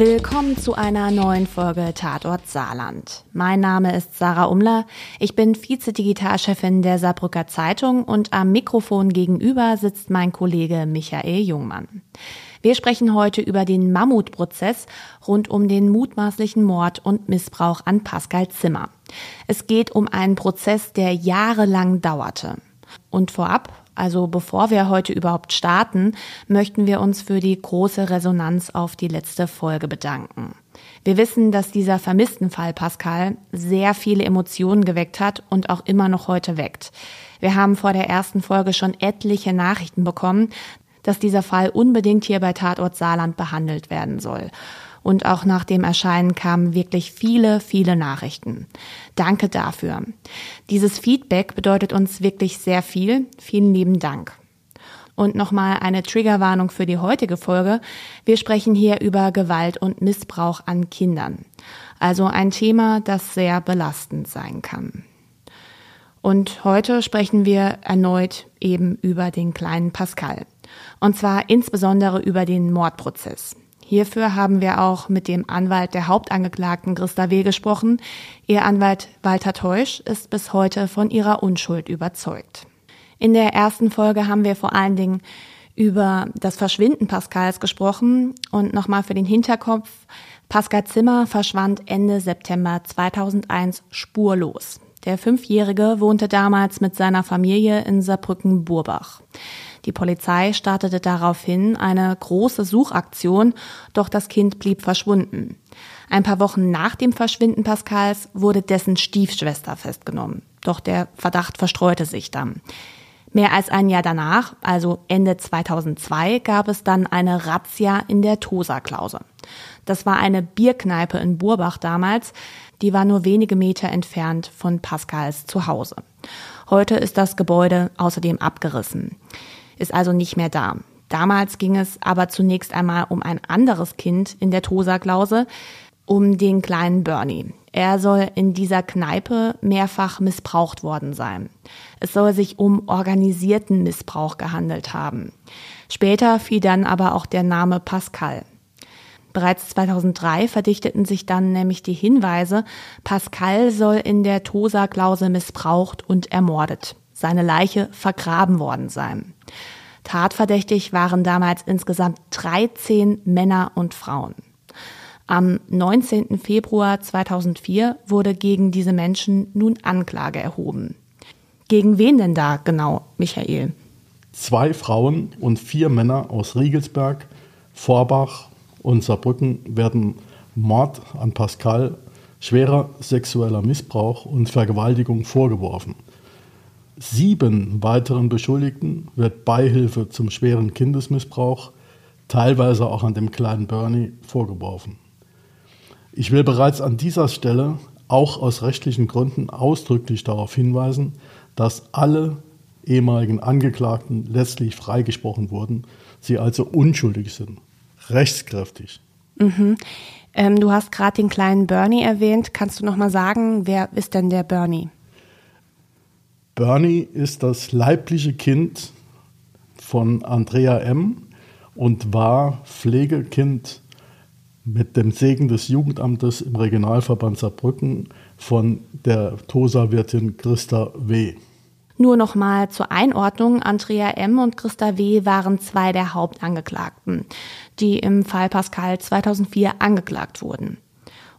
Willkommen zu einer neuen Folge Tatort Saarland. Mein Name ist Sarah Umler. Ich bin Vize-Digitalchefin der Saarbrücker Zeitung und am Mikrofon gegenüber sitzt mein Kollege Michael Jungmann. Wir sprechen heute über den Mammutprozess rund um den mutmaßlichen Mord und Missbrauch an Pascal Zimmer. Es geht um einen Prozess, der jahrelang dauerte. Und vorab also bevor wir heute überhaupt starten, möchten wir uns für die große Resonanz auf die letzte Folge bedanken. Wir wissen, dass dieser vermissten Fall Pascal sehr viele Emotionen geweckt hat und auch immer noch heute weckt. Wir haben vor der ersten Folge schon etliche Nachrichten bekommen, dass dieser Fall unbedingt hier bei Tatort Saarland behandelt werden soll und auch nach dem Erscheinen kamen wirklich viele, viele Nachrichten. Danke dafür. Dieses Feedback bedeutet uns wirklich sehr viel. Vielen lieben Dank. Und nochmal eine Triggerwarnung für die heutige Folge. Wir sprechen hier über Gewalt und Missbrauch an Kindern. Also ein Thema, das sehr belastend sein kann. Und heute sprechen wir erneut eben über den kleinen Pascal. Und zwar insbesondere über den Mordprozess. Hierfür haben wir auch mit dem Anwalt der Hauptangeklagten Christa W. gesprochen. Ihr Anwalt Walter Teusch ist bis heute von ihrer Unschuld überzeugt. In der ersten Folge haben wir vor allen Dingen über das Verschwinden Pascals gesprochen und nochmal für den Hinterkopf. Pascal Zimmer verschwand Ende September 2001 spurlos. Der Fünfjährige wohnte damals mit seiner Familie in Saarbrücken-Burbach. Die Polizei startete daraufhin eine große Suchaktion, doch das Kind blieb verschwunden. Ein paar Wochen nach dem Verschwinden Pascals wurde dessen Stiefschwester festgenommen. Doch der Verdacht verstreute sich dann. Mehr als ein Jahr danach, also Ende 2002, gab es dann eine Razzia in der Tosa-Klause. Das war eine Bierkneipe in Burbach damals. Die war nur wenige Meter entfernt von Pascals Zuhause. Heute ist das Gebäude außerdem abgerissen ist also nicht mehr da. Damals ging es aber zunächst einmal um ein anderes Kind in der Tosa-Klause, um den kleinen Bernie. Er soll in dieser Kneipe mehrfach missbraucht worden sein. Es soll sich um organisierten Missbrauch gehandelt haben. Später fiel dann aber auch der Name Pascal. Bereits 2003 verdichteten sich dann nämlich die Hinweise, Pascal soll in der Tosa-Klause missbraucht und ermordet seine Leiche vergraben worden sein. Tatverdächtig waren damals insgesamt 13 Männer und Frauen. Am 19. Februar 2004 wurde gegen diese Menschen nun Anklage erhoben. Gegen wen denn da genau, Michael? Zwei Frauen und vier Männer aus Riegelsberg, Vorbach und Saarbrücken werden Mord an Pascal, schwerer sexueller Missbrauch und Vergewaltigung vorgeworfen. Sieben weiteren Beschuldigten wird Beihilfe zum schweren Kindesmissbrauch, teilweise auch an dem kleinen Bernie, vorgeworfen. Ich will bereits an dieser Stelle auch aus rechtlichen Gründen ausdrücklich darauf hinweisen, dass alle ehemaligen Angeklagten letztlich freigesprochen wurden, sie also unschuldig sind, rechtskräftig. Mhm. Ähm, du hast gerade den kleinen Bernie erwähnt. Kannst du noch mal sagen, wer ist denn der Bernie? Bernie ist das leibliche Kind von Andrea M. und war Pflegekind mit dem Segen des Jugendamtes im Regionalverband Saarbrücken von der Tosa-Wirtin Christa W. Nur noch mal zur Einordnung, Andrea M. und Christa W. waren zwei der Hauptangeklagten, die im Fall Pascal 2004 angeklagt wurden.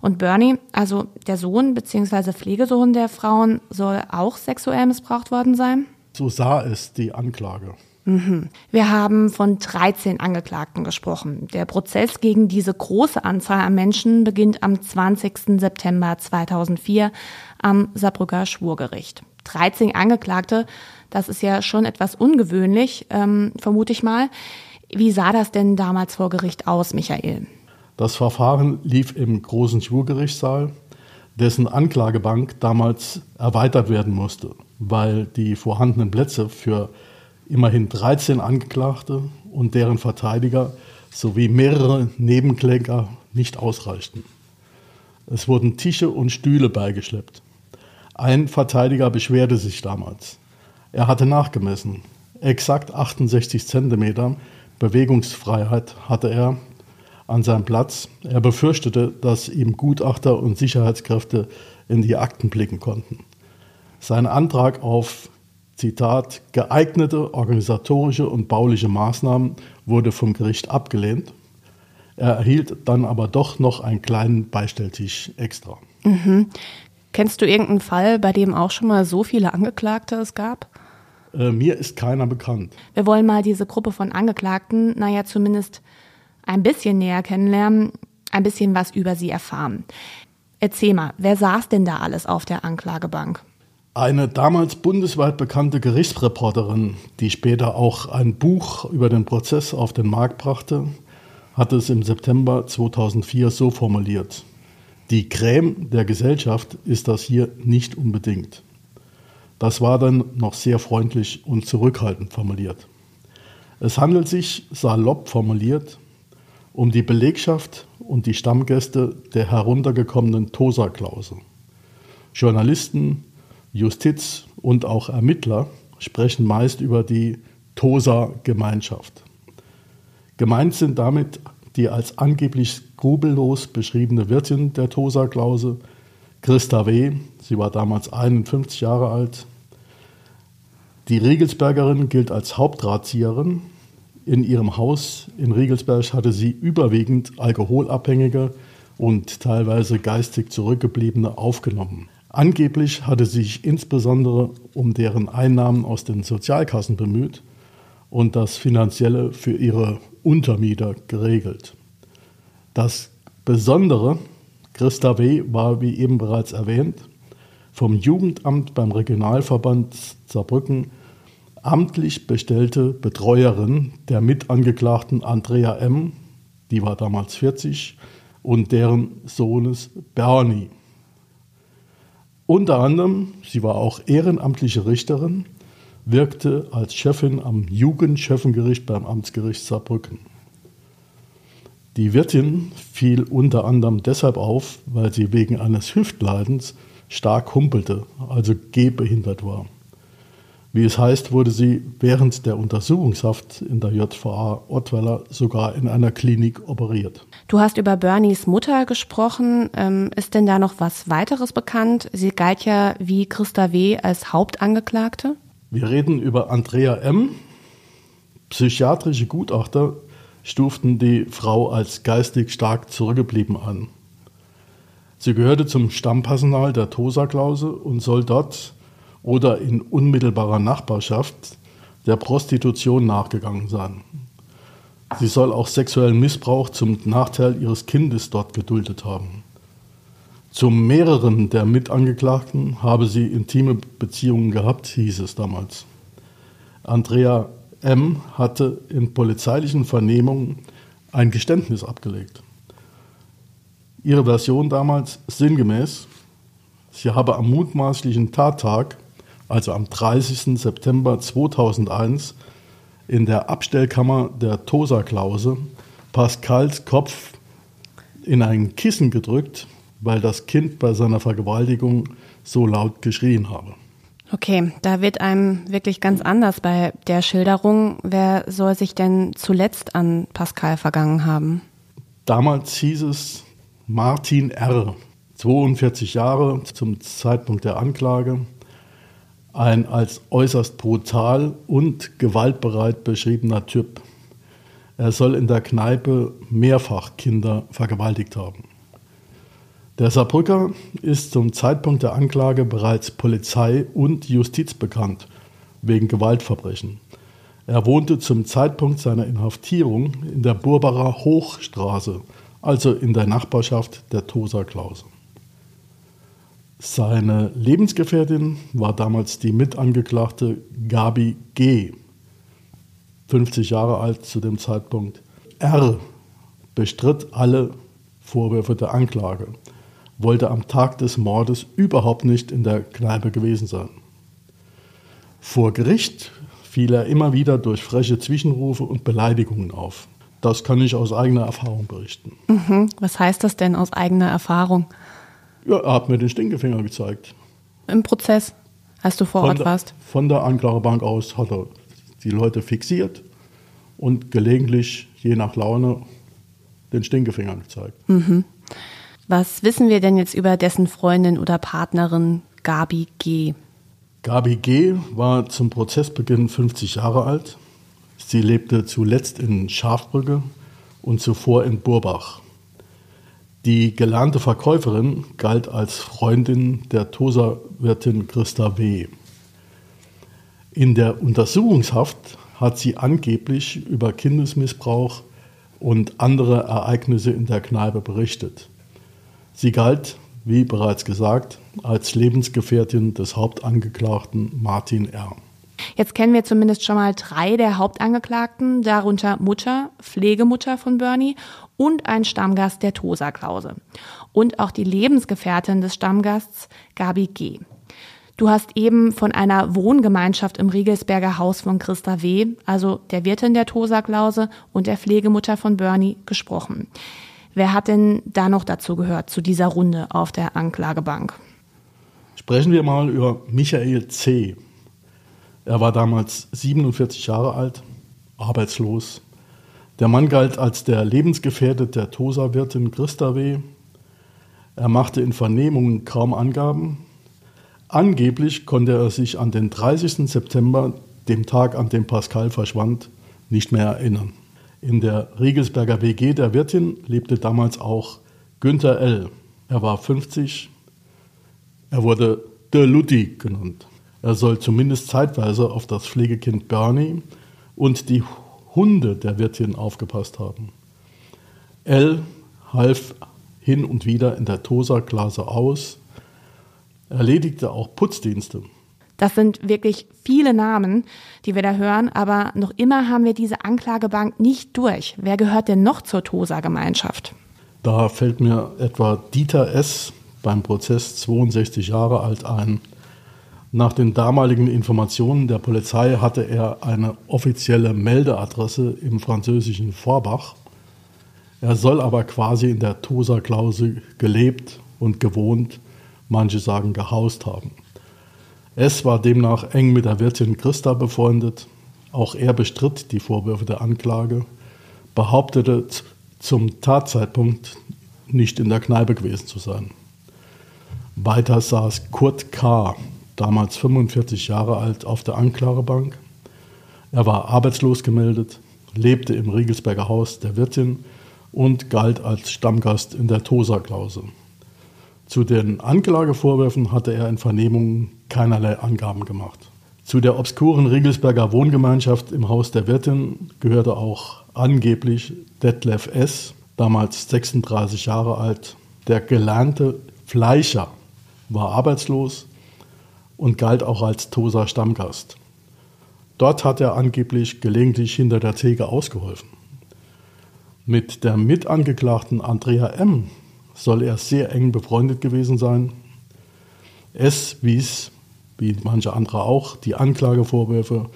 Und Bernie, also der Sohn bzw. Pflegesohn der Frauen, soll auch sexuell missbraucht worden sein? So sah es die Anklage. Mhm. Wir haben von 13 Angeklagten gesprochen. Der Prozess gegen diese große Anzahl an Menschen beginnt am 20. September 2004 am Saarbrücker Schwurgericht. 13 Angeklagte, das ist ja schon etwas ungewöhnlich, ähm, vermute ich mal. Wie sah das denn damals vor Gericht aus, Michael? Das Verfahren lief im großen Schwurgerichtssaal, dessen Anklagebank damals erweitert werden musste, weil die vorhandenen Plätze für immerhin 13 Angeklagte und deren Verteidiger sowie mehrere Nebenkläger nicht ausreichten. Es wurden Tische und Stühle beigeschleppt. Ein Verteidiger beschwerte sich damals. Er hatte nachgemessen. Exakt 68 Zentimeter Bewegungsfreiheit hatte er an seinem Platz. Er befürchtete, dass ihm Gutachter und Sicherheitskräfte in die Akten blicken konnten. Sein Antrag auf Zitat, geeignete organisatorische und bauliche Maßnahmen wurde vom Gericht abgelehnt. Er erhielt dann aber doch noch einen kleinen Beistelltisch extra. Mhm. Kennst du irgendeinen Fall, bei dem auch schon mal so viele Angeklagte es gab? Äh, mir ist keiner bekannt. Wir wollen mal diese Gruppe von Angeklagten, naja, zumindest ein bisschen näher kennenlernen, ein bisschen was über sie erfahren. Erzähl mal, wer saß denn da alles auf der Anklagebank? Eine damals bundesweit bekannte Gerichtsreporterin, die später auch ein Buch über den Prozess auf den Markt brachte, hatte es im September 2004 so formuliert. Die Creme der Gesellschaft ist das hier nicht unbedingt. Das war dann noch sehr freundlich und zurückhaltend formuliert. Es handelt sich, salopp formuliert, um die Belegschaft und die Stammgäste der heruntergekommenen Tosa-Klause. Journalisten, Justiz und auch Ermittler sprechen meist über die Tosa-Gemeinschaft. Gemeint sind damit die als angeblich skrupellos beschriebene Wirtin der Tosa-Klause, Christa W., sie war damals 51 Jahre alt. Die Riegelsbergerin gilt als Hauptdrahtzieherin. In ihrem Haus in Riegelsberg hatte sie überwiegend Alkoholabhängige und teilweise geistig Zurückgebliebene aufgenommen. Angeblich hatte sie sich insbesondere um deren Einnahmen aus den Sozialkassen bemüht und das Finanzielle für ihre Untermieter geregelt. Das Besondere, Christa W. war, wie eben bereits erwähnt, vom Jugendamt beim Regionalverband Saarbrücken amtlich bestellte Betreuerin der Mitangeklagten Andrea M., die war damals 40, und deren Sohnes Bernie. Unter anderem, sie war auch ehrenamtliche Richterin, wirkte als Chefin am Jugendchefengericht beim Amtsgericht Saarbrücken. Die Wirtin fiel unter anderem deshalb auf, weil sie wegen eines Hüftleidens stark humpelte, also gehbehindert war. Wie es heißt, wurde sie während der Untersuchungshaft in der JVA Ottweiler sogar in einer Klinik operiert. Du hast über Bernies Mutter gesprochen. Ähm, ist denn da noch was weiteres bekannt? Sie galt ja wie Christa W. als Hauptangeklagte. Wir reden über Andrea M. Psychiatrische Gutachter stuften die Frau als geistig stark zurückgeblieben an. Sie gehörte zum Stammpersonal der Tosa-Klause und soll dort oder in unmittelbarer Nachbarschaft der Prostitution nachgegangen sein. Sie soll auch sexuellen Missbrauch zum Nachteil ihres Kindes dort geduldet haben. Zu mehreren der Mitangeklagten habe sie intime Beziehungen gehabt, hieß es damals. Andrea M. hatte in polizeilichen Vernehmungen ein Geständnis abgelegt. Ihre Version damals sinngemäß, sie habe am mutmaßlichen Tattag also am 30. September 2001, in der Abstellkammer der Tosa-Klause Pascals Kopf in ein Kissen gedrückt, weil das Kind bei seiner Vergewaltigung so laut geschrien habe. Okay, da wird einem wirklich ganz anders bei der Schilderung. Wer soll sich denn zuletzt an Pascal vergangen haben? Damals hieß es Martin R., 42 Jahre zum Zeitpunkt der Anklage, ein als äußerst brutal und gewaltbereit beschriebener Typ. Er soll in der Kneipe mehrfach Kinder vergewaltigt haben. Der Saarbrücker ist zum Zeitpunkt der Anklage bereits Polizei und Justiz bekannt wegen Gewaltverbrechen. Er wohnte zum Zeitpunkt seiner Inhaftierung in der Burbacher Hochstraße, also in der Nachbarschaft der Tosa Klause. Seine Lebensgefährtin war damals die Mitangeklagte Gabi G., 50 Jahre alt zu dem Zeitpunkt. R bestritt alle Vorwürfe der Anklage, wollte am Tag des Mordes überhaupt nicht in der Kneipe gewesen sein. Vor Gericht fiel er immer wieder durch freche Zwischenrufe und Beleidigungen auf. Das kann ich aus eigener Erfahrung berichten. Mhm. Was heißt das denn aus eigener Erfahrung? Ja, er hat mir den Stinkefinger gezeigt. Im Prozess, als du vor von Ort der, warst? Von der Anklagebank aus hat er die Leute fixiert und gelegentlich, je nach Laune, den Stinkefinger gezeigt. Mhm. Was wissen wir denn jetzt über dessen Freundin oder Partnerin Gabi G? Gabi G war zum Prozessbeginn 50 Jahre alt. Sie lebte zuletzt in Schafbrücke und zuvor in Burbach. Die gelernte Verkäuferin galt als Freundin der Tosa-Wirtin Christa W. In der Untersuchungshaft hat sie angeblich über Kindesmissbrauch und andere Ereignisse in der Kneipe berichtet. Sie galt, wie bereits gesagt, als Lebensgefährtin des Hauptangeklagten Martin R. Jetzt kennen wir zumindest schon mal drei der Hauptangeklagten, darunter Mutter, Pflegemutter von Bernie und ein Stammgast der Tosa-Klause. Und auch die Lebensgefährtin des Stammgasts, Gabi G. Du hast eben von einer Wohngemeinschaft im Riegelsberger Haus von Christa W., also der Wirtin der Tosa-Klause und der Pflegemutter von Bernie, gesprochen. Wer hat denn da noch dazu gehört, zu dieser Runde auf der Anklagebank? Sprechen wir mal über Michael C. Er war damals 47 Jahre alt, arbeitslos. Der Mann galt als der Lebensgefährte der Tosa-Wirtin Christa W. Er machte in Vernehmungen kaum Angaben. Angeblich konnte er sich an den 30. September, dem Tag, an dem Pascal verschwand, nicht mehr erinnern. In der Riegelsberger WG der Wirtin lebte damals auch Günther L. Er war 50. Er wurde De Lutti genannt. Er soll zumindest zeitweise auf das Pflegekind Bernie und die Hunde der Wirtin aufgepasst haben. L half hin und wieder in der Tosa-Klase aus, erledigte auch Putzdienste. Das sind wirklich viele Namen, die wir da hören, aber noch immer haben wir diese Anklagebank nicht durch. Wer gehört denn noch zur TOSA-Gemeinschaft? Da fällt mir etwa Dieter S., beim Prozess 62 Jahre alt, ein. Nach den damaligen Informationen der Polizei hatte er eine offizielle Meldeadresse im französischen Vorbach. Er soll aber quasi in der Tosa-Klausel gelebt und gewohnt, manche sagen gehaust haben. Es war demnach eng mit der Wirtin Christa befreundet. Auch er bestritt die Vorwürfe der Anklage, behauptete zum Tatzeitpunkt nicht in der Kneipe gewesen zu sein. Weiter saß Kurt K., damals 45 Jahre alt, auf der Anklagebank. Er war arbeitslos gemeldet, lebte im Riegelsberger Haus der Wirtin und galt als Stammgast in der Tosa-Klause. Zu den Anklagevorwürfen hatte er in Vernehmungen keinerlei Angaben gemacht. Zu der obskuren Riegelsberger Wohngemeinschaft im Haus der Wirtin gehörte auch angeblich Detlef S., damals 36 Jahre alt. Der gelernte Fleischer war arbeitslos und galt auch als Tosa Stammgast. Dort hat er angeblich gelegentlich hinter der Theke ausgeholfen. Mit der Mitangeklagten Andrea M soll er sehr eng befreundet gewesen sein. Es wies, wie manche andere auch, die Anklagevorwürfe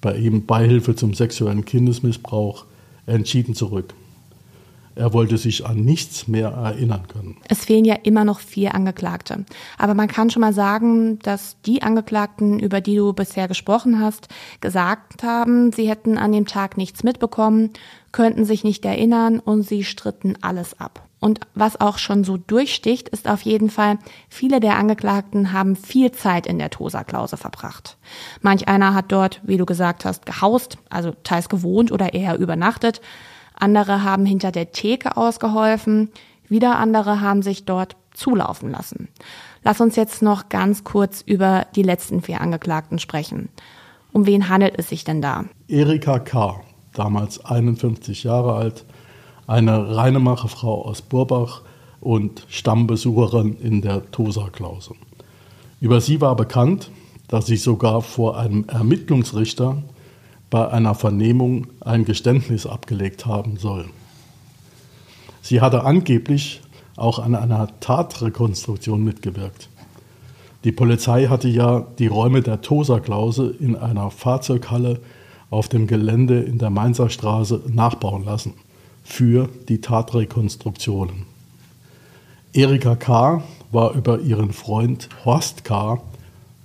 bei ihm Beihilfe zum sexuellen Kindesmissbrauch entschieden zurück. Er wollte sich an nichts mehr erinnern können. Es fehlen ja immer noch vier Angeklagte. Aber man kann schon mal sagen, dass die Angeklagten, über die du bisher gesprochen hast, gesagt haben, sie hätten an dem Tag nichts mitbekommen, könnten sich nicht erinnern und sie stritten alles ab. Und was auch schon so durchsticht, ist auf jeden Fall, viele der Angeklagten haben viel Zeit in der Tosa-Klause verbracht. Manch einer hat dort, wie du gesagt hast, gehaust, also teils gewohnt oder eher übernachtet. Andere haben hinter der Theke ausgeholfen, wieder andere haben sich dort zulaufen lassen. Lass uns jetzt noch ganz kurz über die letzten vier Angeklagten sprechen. Um wen handelt es sich denn da? Erika K., damals 51 Jahre alt, eine Reinemacherfrau aus Burbach und Stammbesucherin in der Tosa-Klause. Über sie war bekannt, dass sie sogar vor einem Ermittlungsrichter bei einer Vernehmung ein Geständnis abgelegt haben soll. Sie hatte angeblich auch an einer Tatrekonstruktion mitgewirkt. Die Polizei hatte ja die Räume der Tosa-Klause in einer Fahrzeughalle auf dem Gelände in der Mainzer Straße nachbauen lassen für die Tatrekonstruktionen. Erika K. war über ihren Freund Horst K.,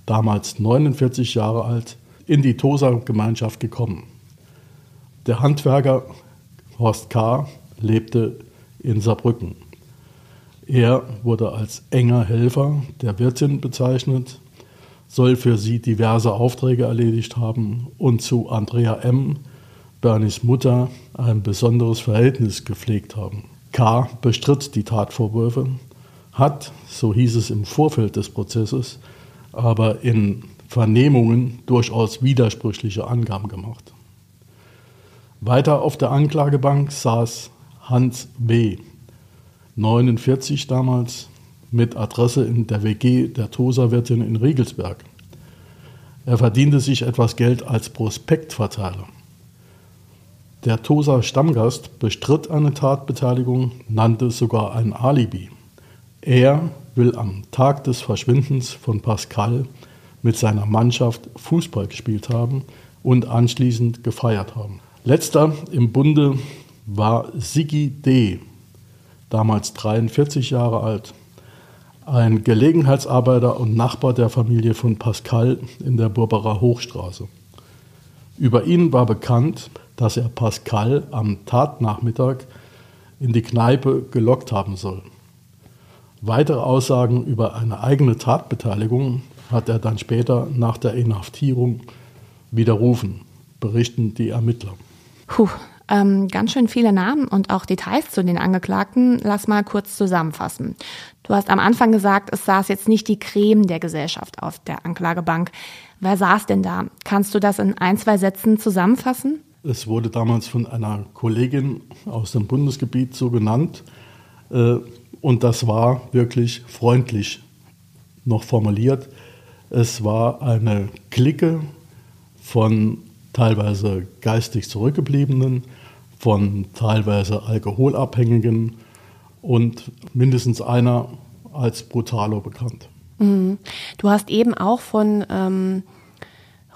damals 49 Jahre alt, in die Tosa-Gemeinschaft gekommen. Der Handwerker Horst K. lebte in Saarbrücken. Er wurde als enger Helfer der Wirtin bezeichnet, soll für sie diverse Aufträge erledigt haben und zu Andrea M., Bernies Mutter, ein besonderes Verhältnis gepflegt haben. K. bestritt die Tatvorwürfe, hat, so hieß es im Vorfeld des Prozesses, aber in Vernehmungen durchaus widersprüchliche Angaben gemacht. Weiter auf der Anklagebank saß Hans B., 49 damals, mit Adresse in der WG der Tosa-Wirtin in Riegelsberg. Er verdiente sich etwas Geld als Prospektverteiler. Der Tosa Stammgast bestritt eine Tatbeteiligung, nannte sogar ein Alibi. Er will am Tag des Verschwindens von Pascal mit seiner Mannschaft Fußball gespielt haben und anschließend gefeiert haben. Letzter im Bunde war Sigi D., damals 43 Jahre alt, ein Gelegenheitsarbeiter und Nachbar der Familie von Pascal in der Burberer Hochstraße. Über ihn war bekannt, dass er Pascal am Tatnachmittag in die Kneipe gelockt haben soll. Weitere Aussagen über eine eigene Tatbeteiligung hat er dann später nach der Inhaftierung widerrufen, berichten die Ermittler. Puh, ähm, ganz schön viele Namen und auch Details zu den Angeklagten. Lass mal kurz zusammenfassen. Du hast am Anfang gesagt, es saß jetzt nicht die Creme der Gesellschaft auf der Anklagebank. Wer saß denn da? Kannst du das in ein, zwei Sätzen zusammenfassen? Es wurde damals von einer Kollegin aus dem Bundesgebiet so genannt. Äh, und das war wirklich freundlich noch formuliert. Es war eine Clique von teilweise geistig Zurückgebliebenen, von teilweise Alkoholabhängigen und mindestens einer als Brutalo bekannt. Mhm. Du hast eben auch von ähm,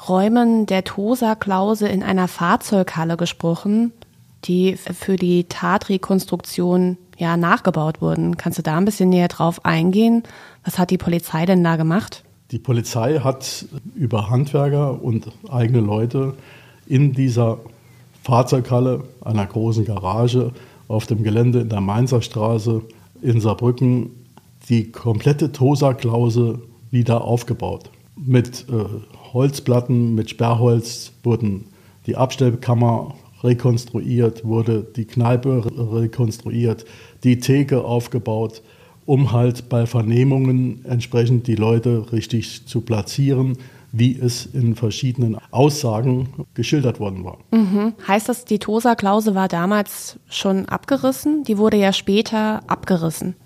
Räumen der Tosa-Klause in einer Fahrzeughalle gesprochen, die für die Tatrekonstruktion ja nachgebaut wurden. Kannst du da ein bisschen näher drauf eingehen? Was hat die Polizei denn da gemacht? Die Polizei hat über Handwerker und eigene Leute in dieser Fahrzeughalle, einer großen Garage auf dem Gelände in der Mainzer Straße in Saarbrücken die komplette Tosa-Klause wieder aufgebaut. Mit äh, Holzplatten, mit Sperrholz wurden die Abstellkammer rekonstruiert, wurde die Kneipe rekonstruiert, die Theke aufgebaut um halt bei Vernehmungen entsprechend die Leute richtig zu platzieren, wie es in verschiedenen Aussagen geschildert worden war. Mhm. Heißt das, die Tosa-Klause war damals schon abgerissen? Die wurde ja später abgerissen.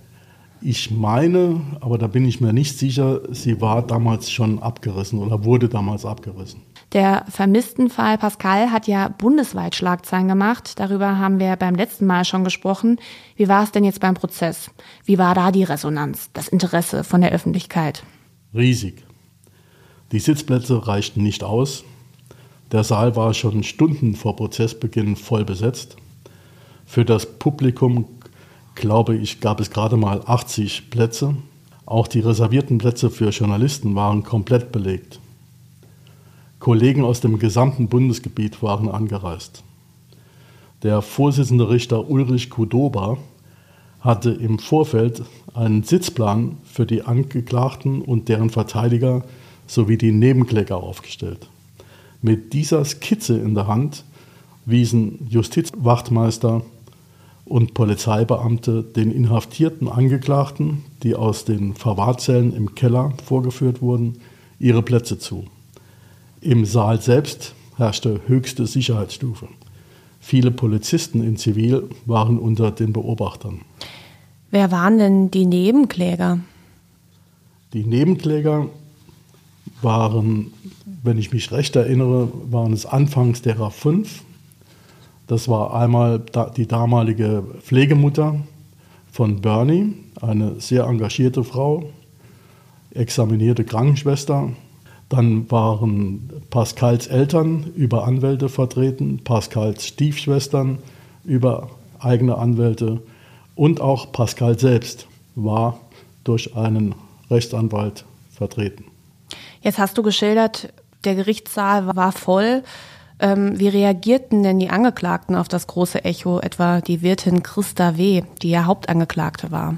Ich meine, aber da bin ich mir nicht sicher, sie war damals schon abgerissen oder wurde damals abgerissen. Der vermissten Fall Pascal hat ja bundesweit Schlagzeilen gemacht. Darüber haben wir beim letzten Mal schon gesprochen. Wie war es denn jetzt beim Prozess? Wie war da die Resonanz, das Interesse von der Öffentlichkeit? Riesig. Die Sitzplätze reichten nicht aus. Der Saal war schon Stunden vor Prozessbeginn voll besetzt. Für das Publikum, glaube ich, gab es gerade mal 80 Plätze. Auch die reservierten Plätze für Journalisten waren komplett belegt. Kollegen aus dem gesamten Bundesgebiet waren angereist. Der Vorsitzende Richter Ulrich Kudoba hatte im Vorfeld einen Sitzplan für die Angeklagten und deren Verteidiger sowie die Nebenkläger aufgestellt. Mit dieser Skizze in der Hand wiesen Justizwachtmeister und Polizeibeamte den inhaftierten Angeklagten, die aus den Verwahrzellen im Keller vorgeführt wurden, ihre Plätze zu. Im Saal selbst herrschte höchste Sicherheitsstufe. Viele Polizisten in Zivil waren unter den Beobachtern. Wer waren denn die Nebenkläger? Die Nebenkläger waren, wenn ich mich recht erinnere, waren es anfangs derer fünf. Das war einmal die damalige Pflegemutter von Bernie, eine sehr engagierte Frau, examinierte Krankenschwester, dann waren Pascals Eltern über Anwälte vertreten, Pascals Stiefschwestern über eigene Anwälte und auch Pascal selbst war durch einen Rechtsanwalt vertreten. Jetzt hast du geschildert, der Gerichtssaal war voll. Ähm, wie reagierten denn die Angeklagten auf das große Echo, etwa die Wirtin Christa W., die ja Hauptangeklagte war?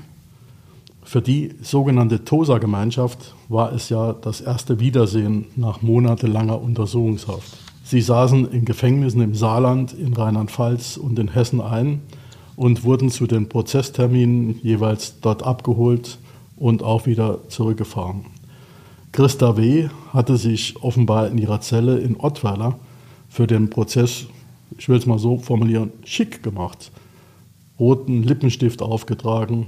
Für die sogenannte TOSA-Gemeinschaft war es ja das erste Wiedersehen nach monatelanger Untersuchungshaft. Sie saßen in Gefängnissen im Saarland, in Rheinland-Pfalz und in Hessen ein und wurden zu den Prozessterminen jeweils dort abgeholt und auch wieder zurückgefahren. Christa W. hatte sich offenbar in ihrer Zelle in Ottweiler für den Prozess, ich will es mal so formulieren, schick gemacht. Roten Lippenstift aufgetragen,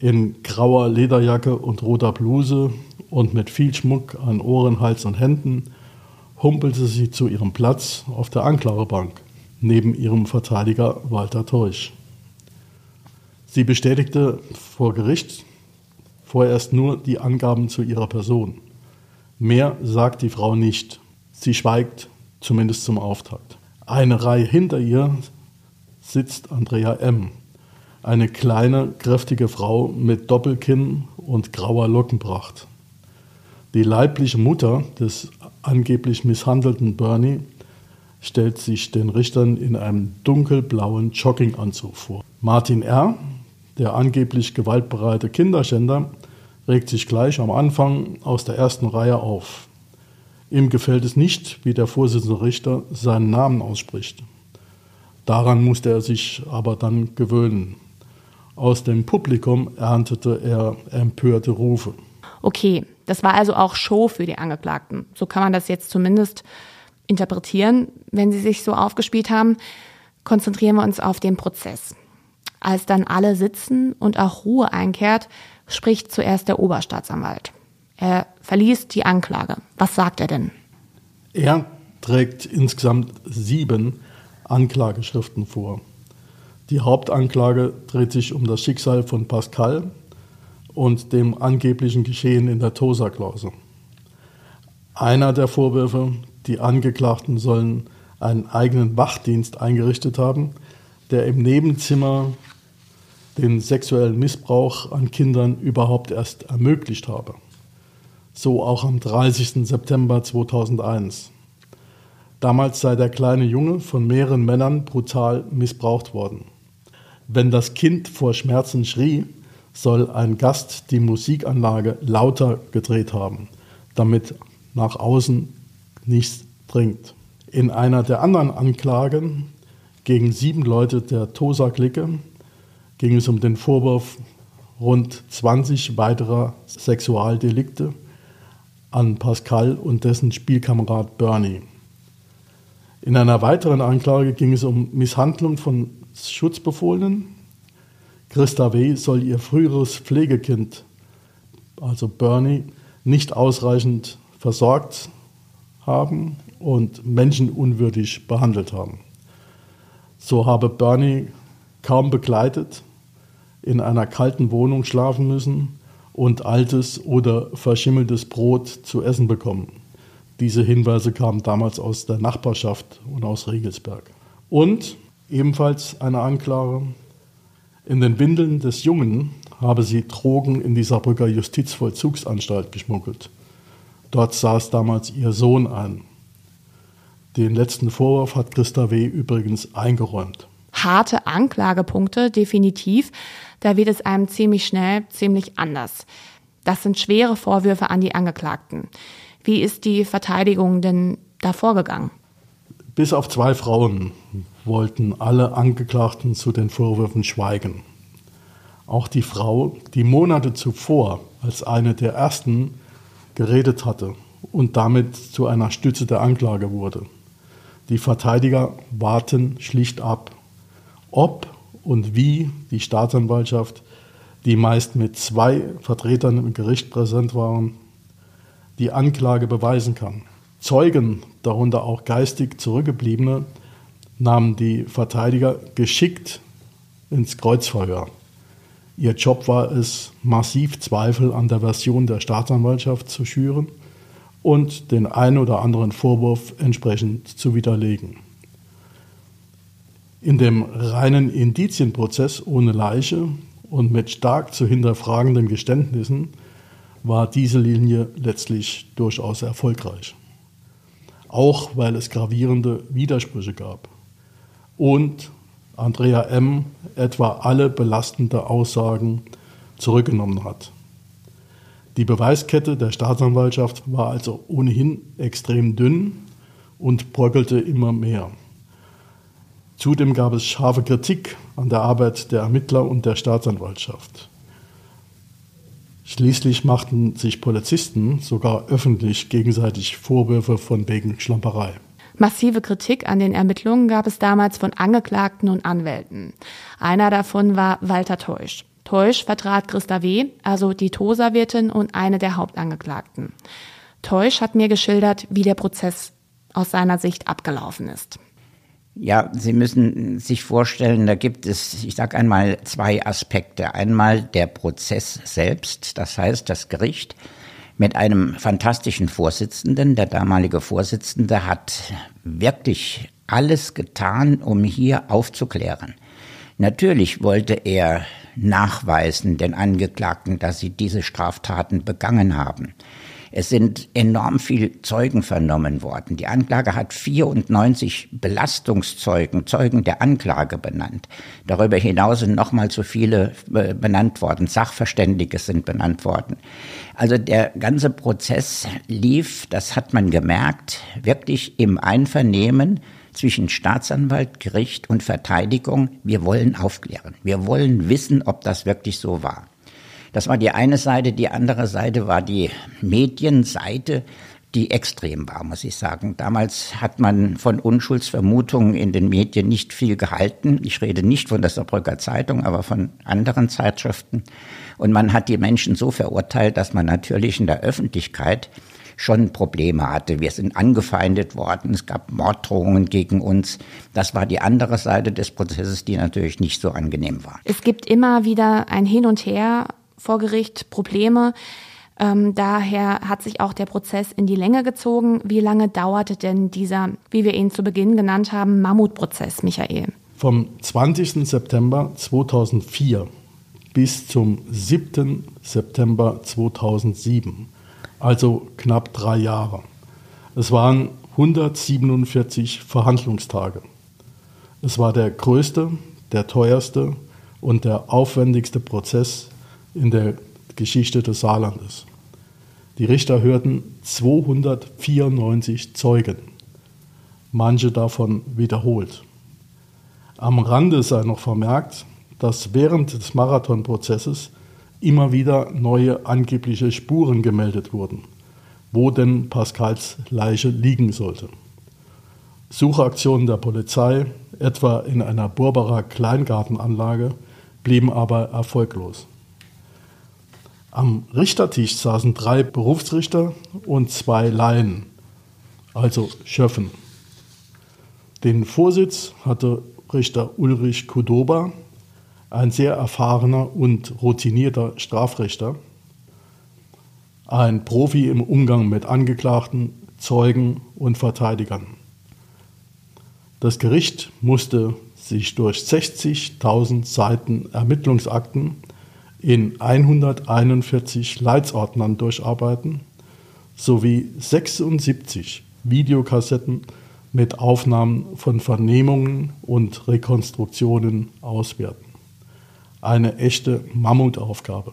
in grauer Lederjacke und roter Bluse und mit viel Schmuck an Ohren, Hals und Händen humpelte sie zu ihrem Platz auf der Anklagebank neben ihrem Verteidiger Walter Teusch. Sie bestätigte vor Gericht vorerst nur die Angaben zu ihrer Person. Mehr sagt die Frau nicht. Sie schweigt, zumindest zum Auftakt. Eine Reihe hinter ihr sitzt Andrea M., eine kleine, kräftige Frau mit Doppelkinn und grauer Lockenpracht. Die leibliche Mutter des angeblich misshandelten Bernie stellt sich den Richtern in einem dunkelblauen Jogginganzug vor. Martin R., der angeblich gewaltbereite Kinderschänder, regt sich gleich am Anfang aus der ersten Reihe auf. Ihm gefällt es nicht, wie der Vorsitzende Richter seinen Namen ausspricht. Daran musste er sich aber dann gewöhnen. Aus dem Publikum erntete er empörte Rufe. Okay, das war also auch Show für die Angeklagten. So kann man das jetzt zumindest interpretieren, wenn sie sich so aufgespielt haben. Konzentrieren wir uns auf den Prozess. Als dann alle sitzen und auch Ruhe einkehrt, spricht zuerst der Oberstaatsanwalt. Er verliest die Anklage. Was sagt er denn? Er trägt insgesamt sieben Anklageschriften vor. Die Hauptanklage dreht sich um das Schicksal von Pascal und dem angeblichen Geschehen in der Tosa-Klause. Einer der Vorwürfe, die Angeklagten sollen einen eigenen Wachdienst eingerichtet haben, der im Nebenzimmer den sexuellen Missbrauch an Kindern überhaupt erst ermöglicht habe. So auch am 30. September 2001. Damals sei der kleine Junge von mehreren Männern brutal missbraucht worden. Wenn das Kind vor Schmerzen schrie, soll ein Gast die Musikanlage lauter gedreht haben, damit nach außen nichts dringt. In einer der anderen Anklagen gegen sieben Leute der Tosa-Clique ging es um den Vorwurf rund 20 weiterer Sexualdelikte an Pascal und dessen Spielkamerad Bernie. In einer weiteren Anklage ging es um Misshandlung von Schutzbefohlenen. Christa W. soll ihr früheres Pflegekind, also Bernie, nicht ausreichend versorgt haben und menschenunwürdig behandelt haben. So habe Bernie kaum begleitet in einer kalten Wohnung schlafen müssen und altes oder verschimmeltes Brot zu essen bekommen. Diese Hinweise kamen damals aus der Nachbarschaft und aus Regelsberg. Und ebenfalls eine Anklage, in den Windeln des Jungen habe sie Drogen in die Saarbrücker Justizvollzugsanstalt geschmuggelt. Dort saß damals ihr Sohn ein. Den letzten Vorwurf hat Christa W. übrigens eingeräumt harte Anklagepunkte, definitiv. Da wird es einem ziemlich schnell ziemlich anders. Das sind schwere Vorwürfe an die Angeklagten. Wie ist die Verteidigung denn da vorgegangen? Bis auf zwei Frauen wollten alle Angeklagten zu den Vorwürfen schweigen. Auch die Frau, die Monate zuvor als eine der ersten geredet hatte und damit zu einer Stütze der Anklage wurde. Die Verteidiger warten schlicht ab ob und wie die Staatsanwaltschaft, die meist mit zwei Vertretern im Gericht präsent waren, die Anklage beweisen kann. Zeugen, darunter auch geistig Zurückgebliebene, nahmen die Verteidiger geschickt ins Kreuzverhör. Ihr Job war es, massiv Zweifel an der Version der Staatsanwaltschaft zu schüren und den ein oder anderen Vorwurf entsprechend zu widerlegen. In dem reinen Indizienprozess ohne Leiche und mit stark zu hinterfragenden Geständnissen war diese Linie letztlich durchaus erfolgreich. auch weil es gravierende Widersprüche gab. Und Andrea M. etwa alle belastende Aussagen zurückgenommen hat. Die Beweiskette der Staatsanwaltschaft war also ohnehin extrem dünn und bröckelte immer mehr. Zudem gab es scharfe Kritik an der Arbeit der Ermittler und der Staatsanwaltschaft. Schließlich machten sich Polizisten sogar öffentlich gegenseitig Vorwürfe von wegen Schlamperei. Massive Kritik an den Ermittlungen gab es damals von Angeklagten und Anwälten. Einer davon war Walter Teusch. Teusch vertrat Christa W., also die Tosa-Wirtin und eine der Hauptangeklagten. Teusch hat mir geschildert, wie der Prozess aus seiner Sicht abgelaufen ist. Ja, Sie müssen sich vorstellen, da gibt es, ich sage einmal, zwei Aspekte. Einmal der Prozess selbst, das heißt das Gericht mit einem fantastischen Vorsitzenden. Der damalige Vorsitzende hat wirklich alles getan, um hier aufzuklären. Natürlich wollte er nachweisen den Angeklagten, dass sie diese Straftaten begangen haben. Es sind enorm viele Zeugen vernommen worden. Die Anklage hat 94 Belastungszeugen, Zeugen der Anklage benannt. Darüber hinaus sind nochmal so viele äh, benannt worden. Sachverständige sind benannt worden. Also der ganze Prozess lief, das hat man gemerkt, wirklich im Einvernehmen zwischen Staatsanwalt, Gericht und Verteidigung. Wir wollen aufklären. Wir wollen wissen, ob das wirklich so war. Das war die eine Seite. Die andere Seite war die Medienseite, die extrem war, muss ich sagen. Damals hat man von Unschuldsvermutungen in den Medien nicht viel gehalten. Ich rede nicht von der Saarbrücker Zeitung, aber von anderen Zeitschriften. Und man hat die Menschen so verurteilt, dass man natürlich in der Öffentlichkeit schon Probleme hatte. Wir sind angefeindet worden, es gab Morddrohungen gegen uns. Das war die andere Seite des Prozesses, die natürlich nicht so angenehm war. Es gibt immer wieder ein Hin und Her vor Gericht Probleme. Ähm, daher hat sich auch der Prozess in die Länge gezogen. Wie lange dauerte denn dieser, wie wir ihn zu Beginn genannt haben, Mammutprozess, Michael? Vom 20. September 2004 bis zum 7. September 2007, also knapp drei Jahre. Es waren 147 Verhandlungstage. Es war der größte, der teuerste und der aufwendigste Prozess in der Geschichte des Saarlandes. Die Richter hörten 294 Zeugen, manche davon wiederholt. Am Rande sei noch vermerkt, dass während des Marathonprozesses immer wieder neue angebliche Spuren gemeldet wurden, wo denn Pascals Leiche liegen sollte. Suchaktionen der Polizei, etwa in einer Burberer Kleingartenanlage, blieben aber erfolglos. Am Richtertisch saßen drei Berufsrichter und zwei Laien, also Schöffen. Den Vorsitz hatte Richter Ulrich Kudoba, ein sehr erfahrener und routinierter Strafrichter, ein Profi im Umgang mit Angeklagten, Zeugen und Verteidigern. Das Gericht musste sich durch 60.000 Seiten Ermittlungsakten in 141 Leitsordnern durcharbeiten sowie 76 Videokassetten mit Aufnahmen von Vernehmungen und Rekonstruktionen auswerten. Eine echte Mammutaufgabe.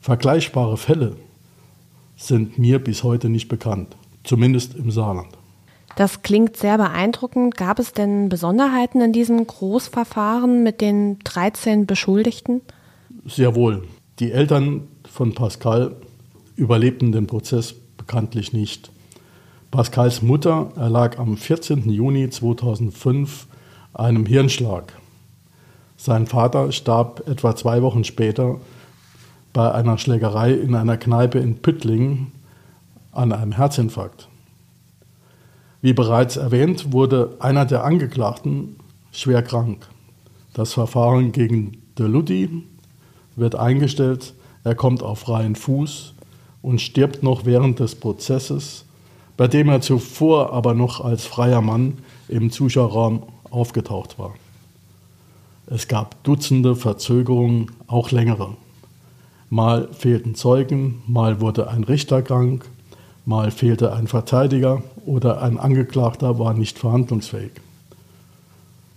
Vergleichbare Fälle sind mir bis heute nicht bekannt, zumindest im Saarland. Das klingt sehr beeindruckend. Gab es denn Besonderheiten in diesem Großverfahren mit den 13 Beschuldigten? Sehr wohl. Die Eltern von Pascal überlebten den Prozess bekanntlich nicht. Pascals Mutter erlag am 14. Juni 2005 einem Hirnschlag. Sein Vater starb etwa zwei Wochen später bei einer Schlägerei in einer Kneipe in Püttlingen an einem Herzinfarkt. Wie bereits erwähnt, wurde einer der Angeklagten schwer krank. Das Verfahren gegen Delutti wird eingestellt, er kommt auf freien Fuß und stirbt noch während des Prozesses, bei dem er zuvor aber noch als freier Mann im Zuschauerraum aufgetaucht war. Es gab Dutzende Verzögerungen, auch längere. Mal fehlten Zeugen, mal wurde ein Richter krank, mal fehlte ein Verteidiger oder ein Angeklagter war nicht verhandlungsfähig.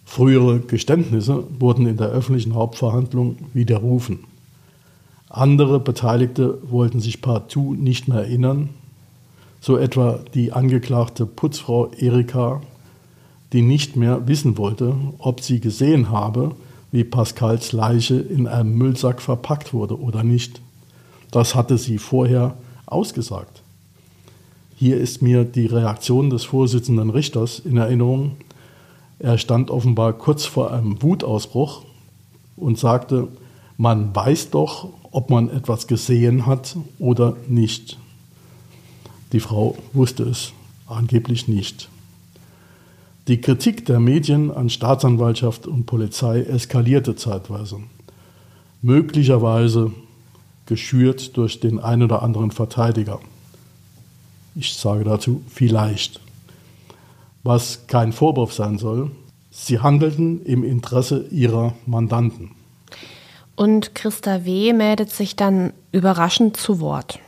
Frühere Geständnisse wurden in der öffentlichen Hauptverhandlung widerrufen. Andere Beteiligte wollten sich partout nicht mehr erinnern, so etwa die angeklagte Putzfrau Erika, die nicht mehr wissen wollte, ob sie gesehen habe, wie Pascals Leiche in einem Müllsack verpackt wurde oder nicht. Das hatte sie vorher ausgesagt. Hier ist mir die Reaktion des Vorsitzenden Richters in Erinnerung, er stand offenbar kurz vor einem Wutausbruch und sagte, man weiß doch, ob man etwas gesehen hat oder nicht. Die Frau wusste es angeblich nicht. Die Kritik der Medien an Staatsanwaltschaft und Polizei eskalierte zeitweise, möglicherweise geschürt durch den ein oder anderen Verteidiger. Ich sage dazu vielleicht was kein Vorwurf sein soll. Sie handelten im Interesse ihrer Mandanten. Und Christa W. meldet sich dann überraschend zu Wort.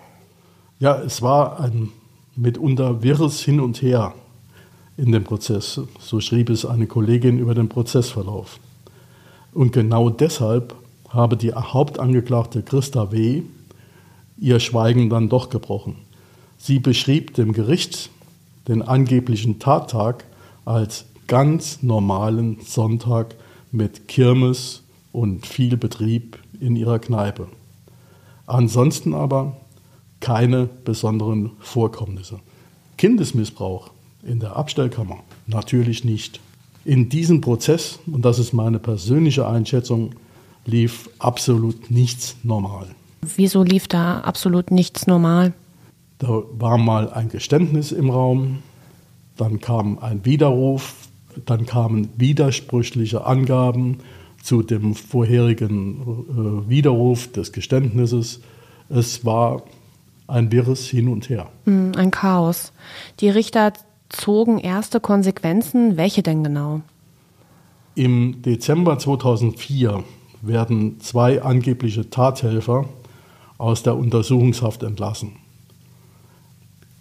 Ja, es war ein mitunter wirres Hin und Her in dem Prozess. So schrieb es eine Kollegin über den Prozessverlauf. Und genau deshalb habe die Hauptangeklagte Christa W. ihr Schweigen dann doch gebrochen. Sie beschrieb dem Gericht den angeblichen Tattag als ganz normalen Sonntag mit Kirmes und viel Betrieb in ihrer Kneipe. Ansonsten aber keine besonderen Vorkommnisse. Kindesmissbrauch in der Abstellkammer natürlich nicht. In diesem Prozess, und das ist meine persönliche Einschätzung, lief absolut nichts normal. Wieso lief da absolut nichts normal? Da war mal ein Geständnis im Raum, dann kam ein Widerruf, dann kamen widersprüchliche Angaben zu dem vorherigen äh, Widerruf des Geständnisses. Es war ein wirres Hin und Her. Hm, ein Chaos. Die Richter zogen erste Konsequenzen. Welche denn genau? Im Dezember 2004 werden zwei angebliche Tathelfer aus der Untersuchungshaft entlassen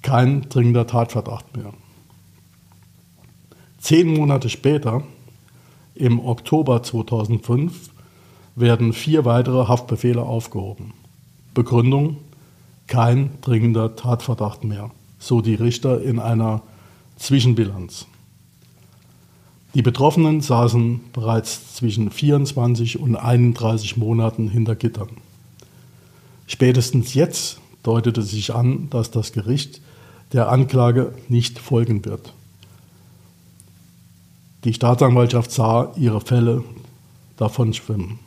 kein dringender Tatverdacht mehr. Zehn Monate später, im Oktober 2005, werden vier weitere Haftbefehle aufgehoben. Begründung, kein dringender Tatverdacht mehr, so die Richter in einer Zwischenbilanz. Die Betroffenen saßen bereits zwischen 24 und 31 Monaten hinter Gittern. Spätestens jetzt deutete sich an, dass das Gericht der Anklage nicht folgen wird. Die Staatsanwaltschaft sah ihre Fälle davon schwimmen.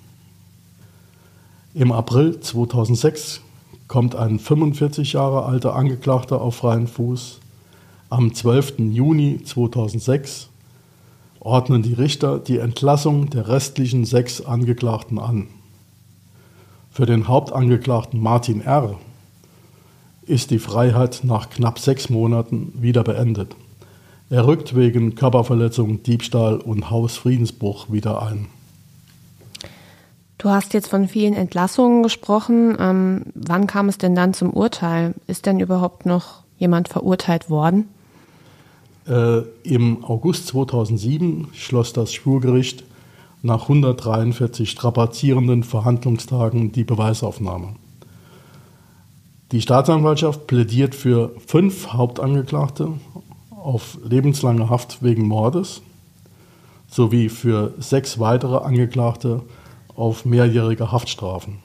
Im April 2006 kommt ein 45 Jahre alter Angeklagter auf freien Fuß. Am 12. Juni 2006 ordnen die Richter die Entlassung der restlichen sechs Angeklagten an. Für den Hauptangeklagten Martin R ist die Freiheit nach knapp sechs Monaten wieder beendet. Er rückt wegen Körperverletzung, Diebstahl und Hausfriedensbruch wieder ein. Du hast jetzt von vielen Entlassungen gesprochen. Ähm, wann kam es denn dann zum Urteil? Ist denn überhaupt noch jemand verurteilt worden? Äh, Im August 2007 schloss das Schwurgericht nach 143 strapazierenden Verhandlungstagen die Beweisaufnahme. Die Staatsanwaltschaft plädiert für fünf Hauptangeklagte auf lebenslange Haft wegen Mordes sowie für sechs weitere Angeklagte auf mehrjährige Haftstrafen.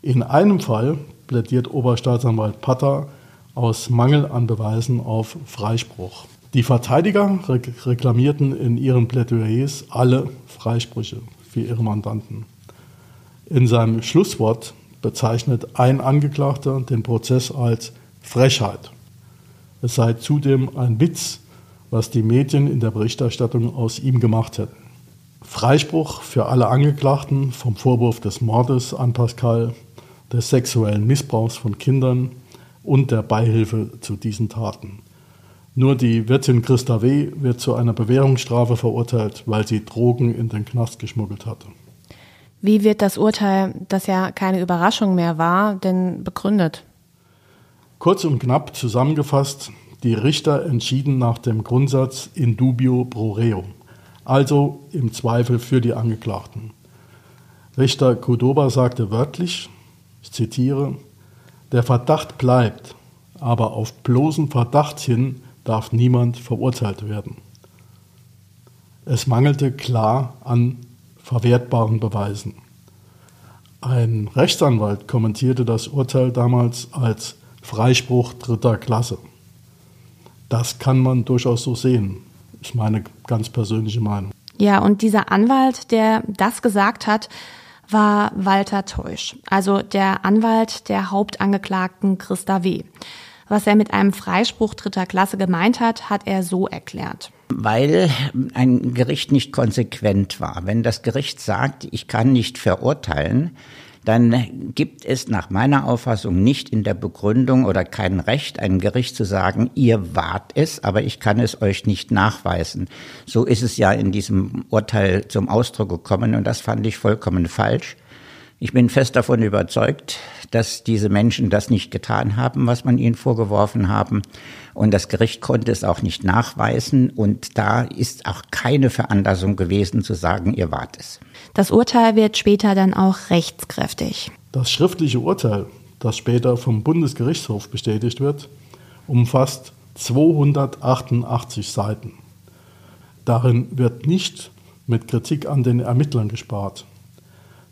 In einem Fall plädiert Oberstaatsanwalt Patter aus Mangel an Beweisen auf Freispruch. Die Verteidiger reklamierten in ihren Plädoyers alle Freisprüche für ihre Mandanten. In seinem Schlusswort bezeichnet ein Angeklagter den Prozess als Frechheit. Es sei zudem ein Witz, was die Medien in der Berichterstattung aus ihm gemacht hätten. Freispruch für alle Angeklagten vom Vorwurf des Mordes an Pascal, des sexuellen Missbrauchs von Kindern und der Beihilfe zu diesen Taten. Nur die Wirtin Christa W. wird zu einer Bewährungsstrafe verurteilt, weil sie Drogen in den Knast geschmuggelt hatte. Wie wird das Urteil, das ja keine Überraschung mehr war, denn begründet? Kurz und knapp zusammengefasst, Die Richter entschieden nach dem Grundsatz in dubio pro reo, also im Zweifel für die Angeklagten. Richter Kudoba sagte wörtlich, ich zitiere, der Verdacht bleibt, aber auf bloßen Verdacht hin darf niemand verurteilt werden. Es mangelte klar an verwertbaren Beweisen. Ein Rechtsanwalt kommentierte das Urteil damals als Freispruch dritter Klasse. Das kann man durchaus so sehen, ist meine ganz persönliche Meinung. Ja, und dieser Anwalt, der das gesagt hat, war Walter Teusch, also der Anwalt der Hauptangeklagten Christa W. Was er mit einem Freispruch dritter Klasse gemeint hat, hat er so erklärt weil ein Gericht nicht konsequent war. Wenn das Gericht sagt, ich kann nicht verurteilen, dann gibt es nach meiner Auffassung nicht in der Begründung oder kein Recht, einem Gericht zu sagen, ihr wart es, aber ich kann es euch nicht nachweisen. So ist es ja in diesem Urteil zum Ausdruck gekommen und das fand ich vollkommen falsch. Ich bin fest davon überzeugt, dass diese Menschen das nicht getan haben, was man ihnen vorgeworfen haben. Und das Gericht konnte es auch nicht nachweisen. Und da ist auch keine Veranlassung gewesen zu sagen, ihr wart es. Das Urteil wird später dann auch rechtskräftig. Das schriftliche Urteil, das später vom Bundesgerichtshof bestätigt wird, umfasst 288 Seiten. Darin wird nicht mit Kritik an den Ermittlern gespart.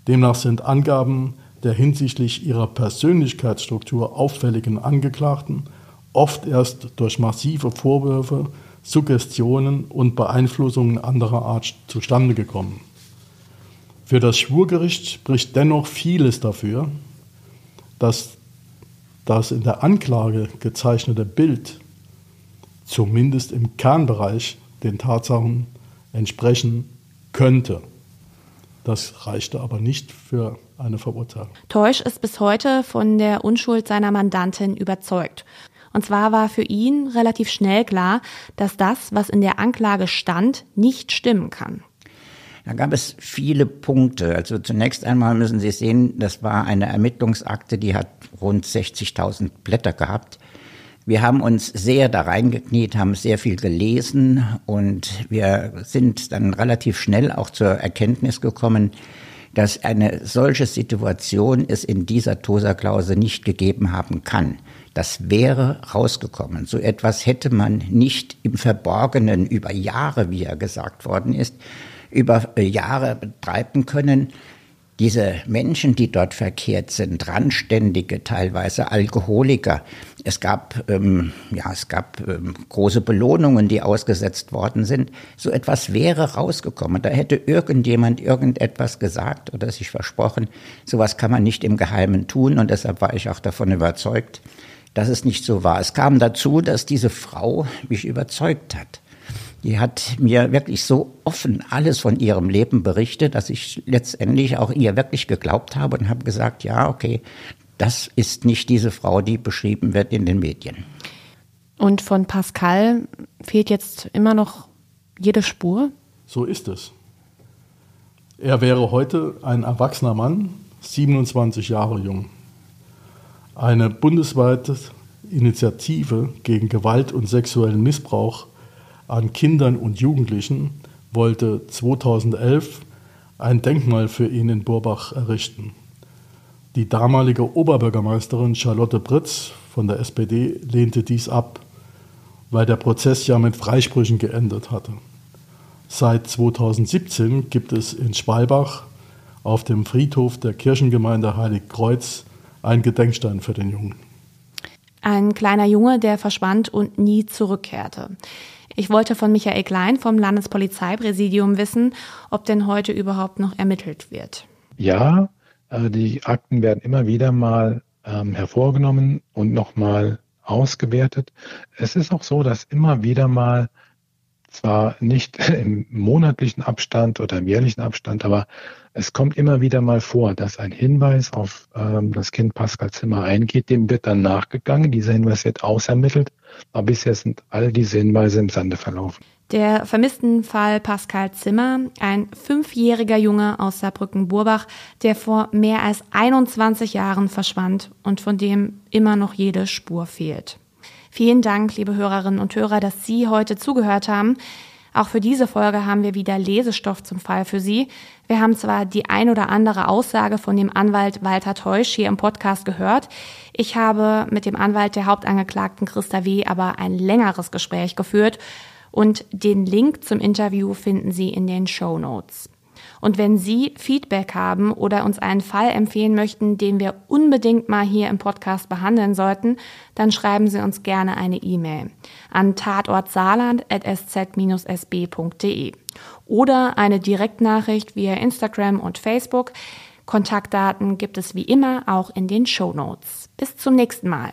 Demnach sind Angaben der hinsichtlich ihrer Persönlichkeitsstruktur auffälligen Angeklagten oft erst durch massive Vorwürfe, Suggestionen und Beeinflussungen anderer Art zustande gekommen. Für das Schwurgericht spricht dennoch vieles dafür, dass das in der Anklage gezeichnete Bild zumindest im Kernbereich den Tatsachen entsprechen könnte. Das reichte aber nicht für eine Verurteilung. Teusch ist bis heute von der Unschuld seiner Mandantin überzeugt. Und zwar war für ihn relativ schnell klar, dass das, was in der Anklage stand, nicht stimmen kann. Da gab es viele Punkte. Also zunächst einmal müssen Sie sehen, das war eine Ermittlungsakte, die hat rund 60.000 Blätter gehabt. Wir haben uns sehr da reingekniet, haben sehr viel gelesen und wir sind dann relativ schnell auch zur Erkenntnis gekommen, dass eine solche Situation es in dieser Tosa-Klausel nicht gegeben haben kann. Das wäre rausgekommen. So etwas hätte man nicht im Verborgenen über Jahre, wie er gesagt worden ist, über Jahre betreiben können diese Menschen, die dort verkehrt sind, Randständige, teilweise Alkoholiker. Es gab, ähm, ja, es gab ähm, große Belohnungen, die ausgesetzt worden sind. So etwas wäre rausgekommen. Da hätte irgendjemand irgendetwas gesagt oder sich versprochen. Sowas kann man nicht im Geheimen tun und deshalb war ich auch davon überzeugt, dass es nicht so war. Es kam dazu, dass diese Frau mich überzeugt hat. Die hat mir wirklich so offen alles von ihrem Leben berichtet, dass ich letztendlich auch ihr wirklich geglaubt habe und habe gesagt, ja, okay, das ist nicht diese Frau, die beschrieben wird in den Medien. Und von Pascal fehlt jetzt immer noch jede Spur? So ist es. Er wäre heute ein erwachsener Mann, 27 Jahre jung. Eine bundesweite Initiative gegen Gewalt und sexuellen Missbrauch an Kindern und Jugendlichen wollte 2011 ein Denkmal für ihn in Burbach errichten. Die damalige Oberbürgermeisterin Charlotte Britz von der SPD lehnte dies ab, weil der Prozess ja mit Freisprüchen geendet hatte. Seit 2017 gibt es in Schwalbach auf dem Friedhof der Kirchengemeinde Heiligkreuz einen Gedenkstein für den Jungen. Ein kleiner Junge, der verschwand und nie zurückkehrte. Ich wollte von Michael Klein vom Landespolizeipräsidium wissen, ob denn heute überhaupt noch ermittelt wird. Ja, äh, die Akten werden immer wieder mal ähm, hervorgenommen und nochmal ausgewertet. Es ist auch so, dass immer wieder mal zwar nicht im monatlichen Abstand oder im jährlichen Abstand, aber es kommt immer wieder mal vor, dass ein Hinweis auf ähm, das Kind Pascal Zimmer eingeht, dem wird dann nachgegangen, dieser Hinweis wird ausermittelt, aber bisher sind all diese Hinweise im Sande verlaufen. Der vermissten Fall Pascal Zimmer, ein fünfjähriger Junge aus Saarbrücken-Burbach, der vor mehr als 21 Jahren verschwand und von dem immer noch jede Spur fehlt. Vielen Dank, liebe Hörerinnen und Hörer, dass Sie heute zugehört haben. Auch für diese Folge haben wir wieder Lesestoff zum Fall für Sie. Wir haben zwar die ein oder andere Aussage von dem Anwalt Walter Teusch hier im Podcast gehört. Ich habe mit dem Anwalt der Hauptangeklagten Christa W. aber ein längeres Gespräch geführt und den Link zum Interview finden Sie in den Show Notes. Und wenn Sie Feedback haben oder uns einen Fall empfehlen möchten, den wir unbedingt mal hier im Podcast behandeln sollten, dann schreiben Sie uns gerne eine E-Mail an tatortsaarland.sz-sb.de oder eine Direktnachricht via Instagram und Facebook. Kontaktdaten gibt es wie immer auch in den Show Notes. Bis zum nächsten Mal.